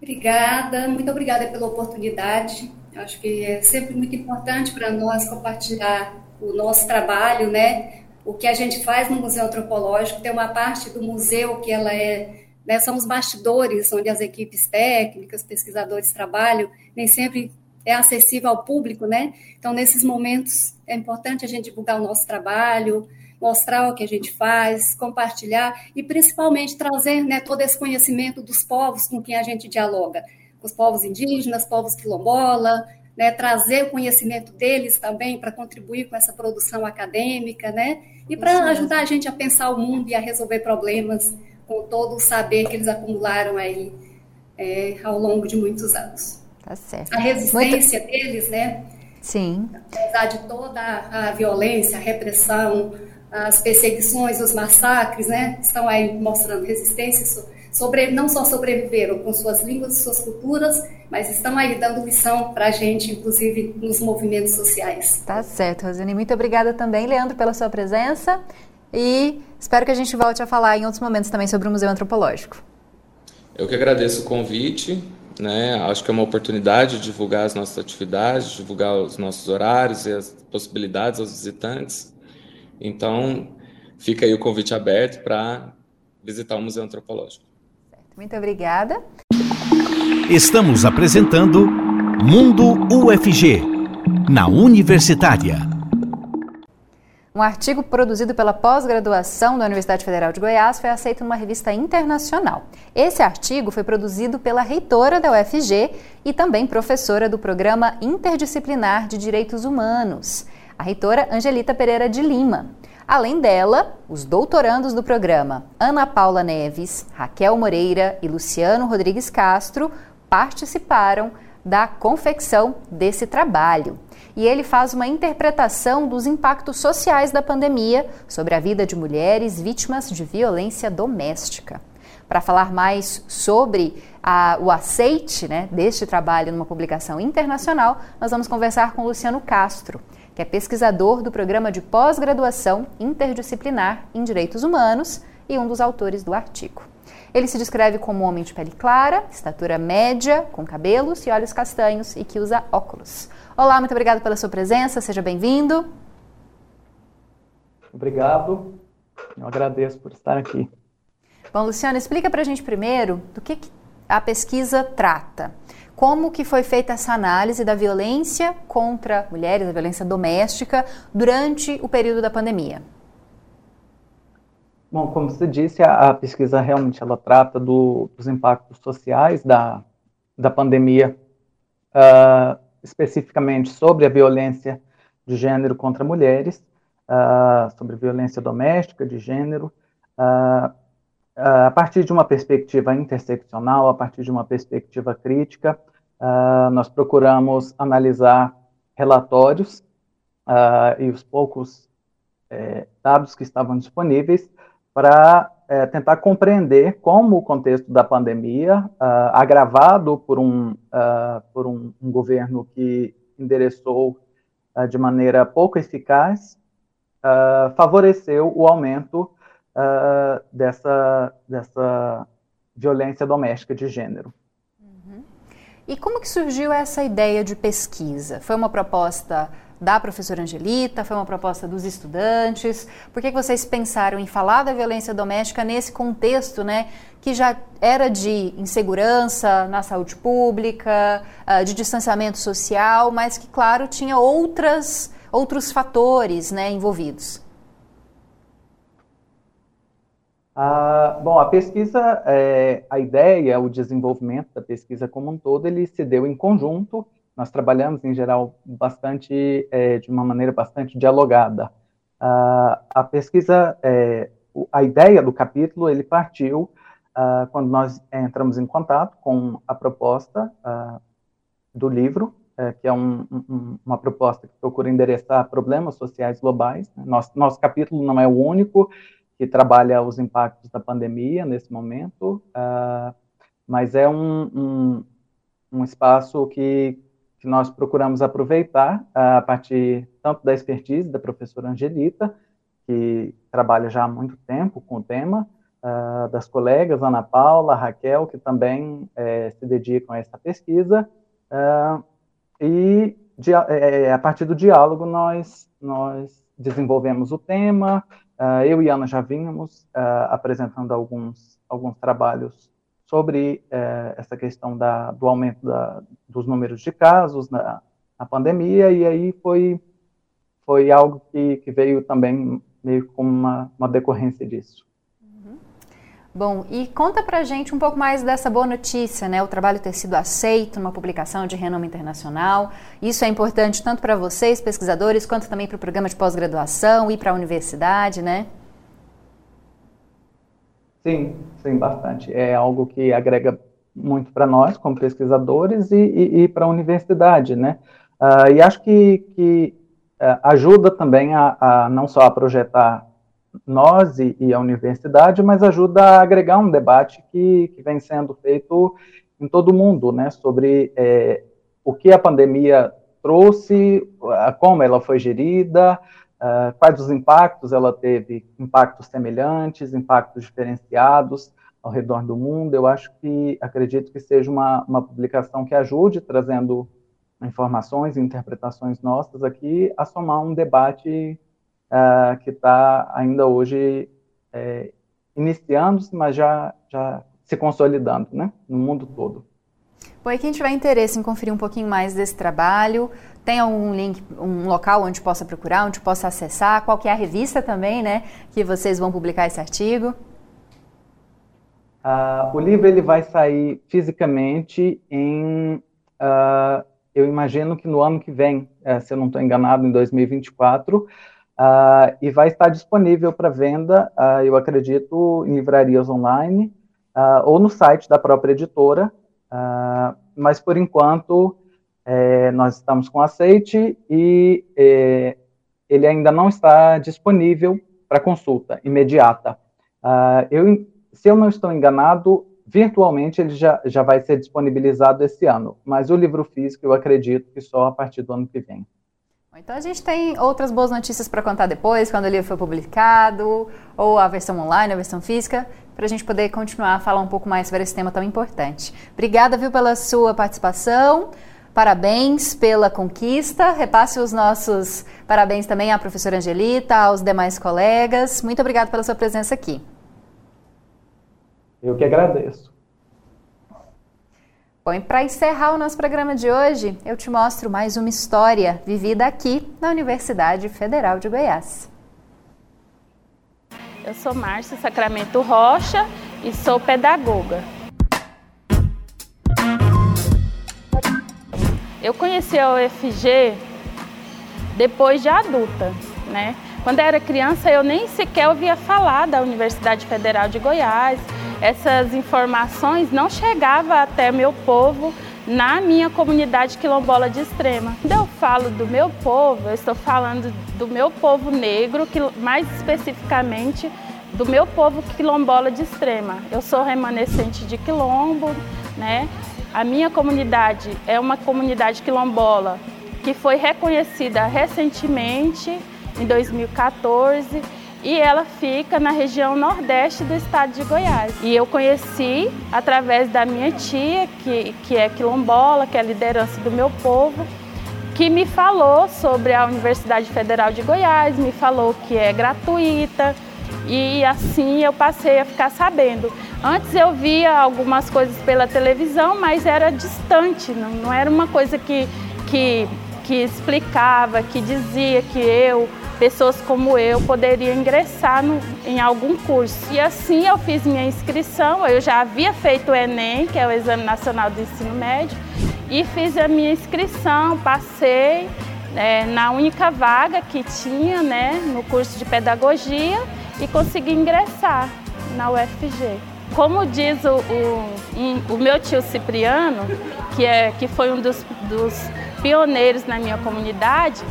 Obrigada, muito obrigada pela oportunidade. Acho que é sempre muito importante para nós compartilhar o nosso trabalho, né? O que a gente faz no Museu Antropológico, tem uma parte do museu que ela é, né, são os bastidores, onde as equipes técnicas, pesquisadores trabalham, nem sempre é acessível ao público, né? Então, nesses momentos, é importante a gente divulgar o nosso trabalho, mostrar o que a gente faz, compartilhar e, principalmente, trazer né, todo esse conhecimento dos povos com quem a gente dialoga, os povos indígenas, povos quilombola, né, trazer o conhecimento deles também para contribuir com essa produção acadêmica, né, e para ajudar a gente a pensar o mundo e a resolver problemas com todo o saber que eles acumularam aí é, ao longo de muitos anos. Tá certo. A resistência Muito... deles, né? Sim. Apesar de toda a violência, a repressão, as perseguições, os massacres, né? Estão aí mostrando resistência sobre, não só sobreviveram com suas línguas e suas culturas, mas estão aí dando lição para a gente, inclusive nos movimentos sociais. Tá certo, Rosane. Muito obrigada também, Leandro, pela sua presença e espero que a gente volte a falar em outros momentos também sobre o Museu Antropológico. Eu que agradeço o convite, né? Acho que é uma oportunidade de divulgar as nossas atividades, divulgar os nossos horários e as possibilidades aos visitantes. Então, fica aí o convite aberto para visitar o Museu Antropológico. Muito obrigada. Estamos apresentando Mundo UFG, na Universitária. Um artigo produzido pela pós-graduação da Universidade Federal de Goiás foi aceito numa revista internacional. Esse artigo foi produzido pela reitora da UFG e também professora do Programa Interdisciplinar de Direitos Humanos, a reitora Angelita Pereira de Lima. Além dela, os doutorandos do programa Ana Paula Neves, Raquel Moreira e Luciano Rodrigues Castro participaram da confecção desse trabalho. E ele faz uma interpretação dos impactos sociais da pandemia sobre a vida de mulheres vítimas de violência doméstica. Para falar mais sobre a, o aceite né, deste trabalho numa publicação internacional, nós vamos conversar com Luciano Castro, que é pesquisador do programa de pós-graduação interdisciplinar em Direitos Humanos e um dos autores do artigo. Ele se descreve como um homem de pele clara, estatura média, com cabelos e olhos castanhos e que usa óculos. Olá, muito obrigada pela sua presença, seja bem-vindo. Obrigado, eu agradeço por estar aqui. Bom, Luciano, explica para a gente primeiro do que, que a pesquisa trata. Como que foi feita essa análise da violência contra mulheres, a violência doméstica, durante o período da pandemia? Bom, como você disse, a, a pesquisa realmente ela trata do, dos impactos sociais da, da pandemia, uh, especificamente sobre a violência de gênero contra mulheres, uh, sobre violência doméstica de gênero, uh, uh, a partir de uma perspectiva interseccional, a partir de uma perspectiva crítica, uh, nós procuramos analisar relatórios uh, e os poucos eh, dados que estavam disponíveis para eh, tentar compreender como o contexto da pandemia, agravado por um, por um, um, governo que endereçou de maneira pouco eficaz, favoreceu o aumento uh, dessa, dessa violência doméstica de gênero. Uhum. E como que surgiu essa ideia de pesquisa? Foi uma proposta da professora Angelita? Foi uma proposta dos estudantes? Por que, que vocês pensaram em falar da violência doméstica nesse contexto, né, que já era de insegurança na saúde pública, ah, de distanciamento social, mas que, claro, tinha outras, outros fatores né, envolvidos? Ah, bom, a pesquisa, é, a ideia, o desenvolvimento da pesquisa como um todo, ele se deu em conjunto. Nós trabalhamos, em geral, bastante, é, de uma maneira bastante dialogada. Ah, a pesquisa, é, a ideia do capítulo, ele partiu ah, quando nós entramos em contato com a proposta do livro, é, que é um, um, uma proposta que procura endereçar problemas sociais globais. Nosso, nosso capítulo não é o único, que trabalha os impactos da pandemia nesse momento, uh, mas é um, um, um espaço que, que, nós procuramos aproveitar uh, a partir tanto da expertise da professora Angelita, que trabalha já há muito tempo com o tema, uh, das colegas Ana Paula, Raquel, que também eh, se dedicam a essa pesquisa, e eh, a partir do diálogo nós, nós desenvolvemos o tema, Uh, eu e Ana já vínhamos uh, apresentando alguns, alguns trabalhos sobre uh, essa questão da, do aumento da, dos números de casos na, na, pandemia, e aí foi, foi algo que, que veio também meio como uma, uma decorrência disso. Bom, e conta pra gente um pouco mais dessa boa notícia, né? O trabalho ter sido aceito numa publicação de renome internacional. Isso é importante tanto para vocês, pesquisadores, quanto também para o programa de pós-graduação e para a universidade, né? Sim, sim, bastante. É algo que agrega muito para nós, como pesquisadores, e, e, e para a universidade, né? Uh, e acho que, que uh, ajuda também a, a não só a projetar nós e, e, a universidade, mas ajuda a agregar um debate que, que vem sendo feito em todo o mundo, né, sobre é, o que a pandemia trouxe, como ela foi gerida, uh, quais os impactos ela teve, impactos semelhantes, impactos diferenciados ao redor do mundo. Eu acho que, acredito que seja uma, uma publicação que ajude, trazendo informações e interpretações nossas aqui, a somar um debate uh, que está ainda hoje é, iniciando-se, mas já, já se consolidando né, no mundo todo. Bom, e quem tiver interesse em conferir um pouquinho mais desse trabalho, tem algum link, um local onde possa procurar, onde possa acessar? Qual que é a revista também, né, que vocês vão publicar esse artigo? Uh, o livro ele vai sair fisicamente em, uh, eu imagino que no ano que vem, uh, se eu não estou enganado, em 2024, uh, e vai estar disponível para venda, uh, eu acredito, em livrarias online ou no site da própria editora, mas por enquanto é, nós estamos com aceite e é, ele ainda não está disponível para consulta imediata. eu, se eu não estou enganado, virtualmente ele já, já vai ser disponibilizado esse ano, mas o livro físico eu acredito que só a partir do ano que vem. Então a gente tem outras boas notícias para contar depois, quando o livro for publicado, ou a versão online, a versão física, para a gente poder continuar a falar um pouco mais sobre esse tema tão importante. Obrigada, viu, pela sua participação. Parabéns pela conquista. Repasse os nossos parabéns também à professora Angelita, aos demais colegas. Muito obrigada pela sua presença aqui. Eu que agradeço. Bom, e para encerrar o nosso programa de hoje, eu te mostro mais uma história vivida aqui na Universidade Federal de Goiás. Eu sou Márcia Sacramento Rocha e sou pedagoga. Eu conheci a UFG depois de adulta, né? Quando eu era criança, eu nem sequer ouvia falar da Universidade Federal de Goiás, essas informações não chegavam até meu povo na minha comunidade quilombola de extrema. Quando eu falo do meu povo, eu estou falando do meu povo negro, que mais especificamente do meu povo quilombola de extrema. Eu sou remanescente de quilombo, né? A minha comunidade é uma comunidade quilombola que foi reconhecida recentemente, em 2014, e ela fica na região nordeste do estado de Goiás. E eu conheci através da minha tia, que, que é quilombola, que é a liderança do meu povo, que me falou sobre a Universidade Federal de Goiás, me falou que é gratuita e assim eu passei a ficar sabendo. Antes eu via algumas coisas pela televisão, mas era distante, não, não era uma coisa que, que, que explicava, que dizia que eu pessoas como eu poderiam ingressar no, em algum curso. E assim eu fiz minha inscrição, eu já havia feito o Enem, que é o Exame Nacional do Ensino Médio, e fiz a minha inscrição, passei é, na única vaga que tinha né, no curso de pedagogia e consegui ingressar na UFG. Como diz o, o, o meu tio Cipriano, que, é, que foi um dos, dos pioneiros na minha comunidade,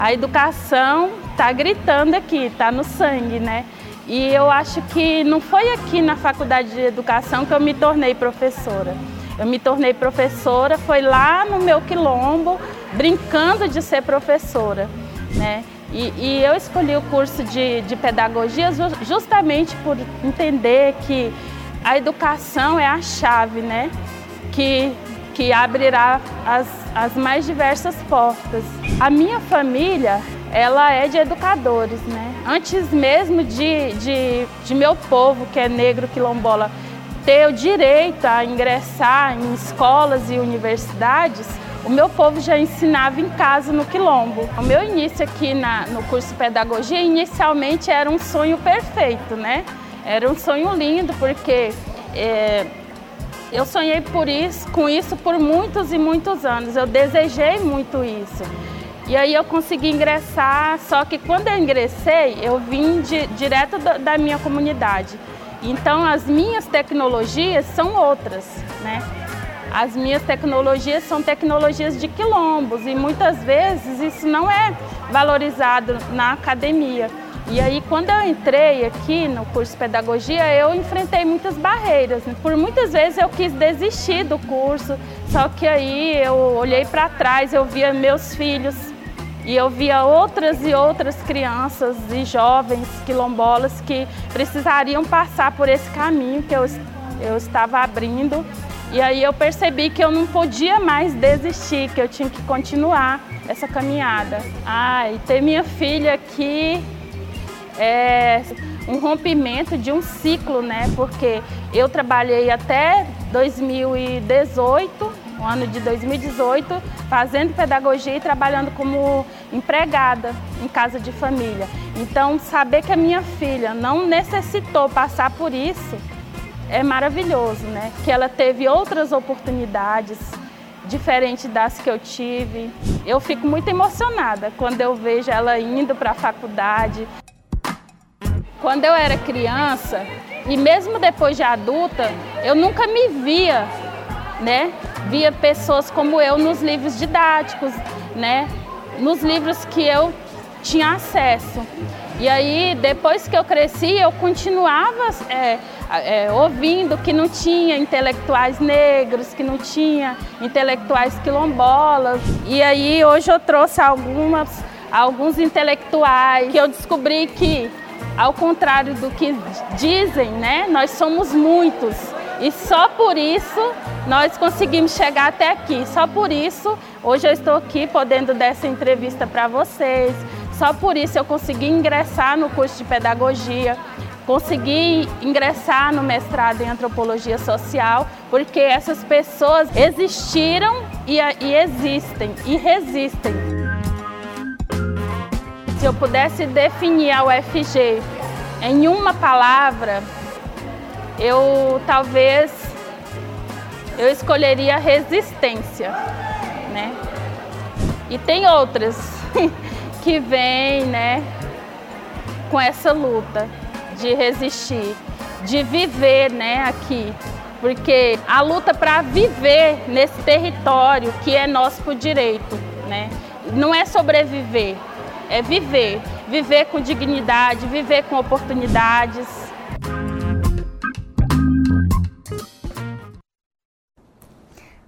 a educação está gritando aqui, está no sangue, né? E eu acho que não foi aqui na faculdade de educação que eu me tornei professora. Eu me tornei professora, foi lá no meu quilombo, brincando de ser professora, né? E, e eu escolhi o curso de, de pedagogia justamente por entender que a educação é a chave, né? Que que abrirá as, as mais diversas portas. A minha família, ela é de educadores, né? Antes mesmo de, de, de meu povo, que é negro quilombola, ter o direito a ingressar em escolas e universidades, o meu povo já ensinava em casa no quilombo. O meu início aqui na, no curso pedagogia, inicialmente era um sonho perfeito, né? Era um sonho lindo, porque é, eu sonhei por isso, com isso por muitos e muitos anos. Eu desejei muito isso. E aí eu consegui ingressar, só que quando eu ingressei, eu vim de, direto da, da minha comunidade. Então as minhas tecnologias são outras, né? As minhas tecnologias são tecnologias de quilombos e muitas vezes isso não é valorizado na academia. E aí, quando eu entrei aqui no curso de pedagogia, eu enfrentei muitas barreiras. Por muitas vezes eu quis desistir do curso, só que aí eu olhei para trás, eu via meus filhos e eu via outras e outras crianças e jovens quilombolas que precisariam passar por esse caminho que eu, eu estava abrindo. E aí eu percebi que eu não podia mais desistir, que eu tinha que continuar essa caminhada. Ah, ter minha filha aqui é um rompimento de um ciclo, né? Porque eu trabalhei até 2018, o ano de 2018, fazendo pedagogia e trabalhando como empregada em casa de família. Então, saber que a minha filha não necessitou passar por isso é maravilhoso, né? Que ela teve outras oportunidades, diferente das que eu tive. Eu fico muito emocionada quando eu vejo ela indo para a faculdade. Quando eu era criança e mesmo depois de adulta, eu nunca me via, né? Via pessoas como eu nos livros didáticos, né? Nos livros que eu tinha acesso. E aí, depois que eu cresci, eu continuava é, é, ouvindo que não tinha intelectuais negros, que não tinha intelectuais quilombolas. E aí, hoje eu trouxe algumas, alguns intelectuais que eu descobri que, ao contrário do que dizem, né, nós somos muitos. E só por isso nós conseguimos chegar até aqui. Só por isso, hoje eu estou aqui podendo dar essa entrevista para vocês só por isso eu consegui ingressar no curso de pedagogia, consegui ingressar no mestrado em antropologia social, porque essas pessoas existiram e, e existem e resistem. Se eu pudesse definir a UFG em uma palavra, eu talvez eu escolheria resistência, né? E tem outras que vem, né, com essa luta de resistir, de viver, né, aqui. Porque a luta para viver nesse território que é nosso por direito, né? Não é sobreviver, é viver, viver com dignidade, viver com oportunidades.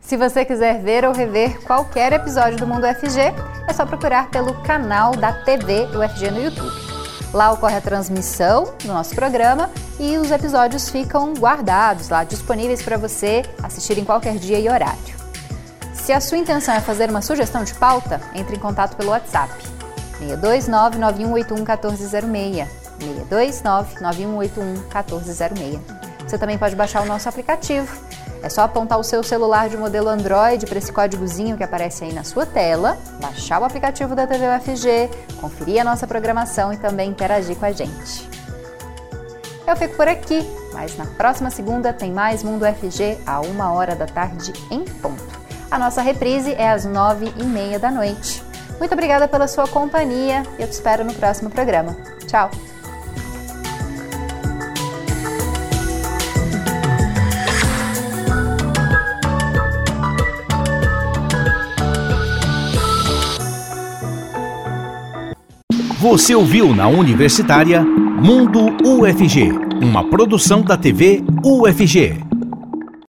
Se você quiser ver ou rever qualquer episódio do Mundo FG, é só procurar pelo canal da TV UFG no YouTube. Lá ocorre a transmissão do nosso programa e os episódios ficam guardados lá, disponíveis para você assistir em qualquer dia e horário. Se a sua intenção é fazer uma sugestão de pauta, entre em contato pelo WhatsApp 629 9181 1406. 629 9181 1406. Você também pode baixar o nosso aplicativo é só apontar o seu celular de modelo Android para esse códigozinho que aparece aí na sua tela, baixar o aplicativo da TV UFG, conferir a nossa programação e também interagir com a gente. Eu fico por aqui, mas na próxima segunda tem mais Mundo FG a uma hora da tarde em ponto. A nossa reprise é às nove e meia da noite. Muito obrigada pela sua companhia e eu te espero no próximo programa. Tchau! Você ouviu na Universitária Mundo UFG, uma produção da TV UFG.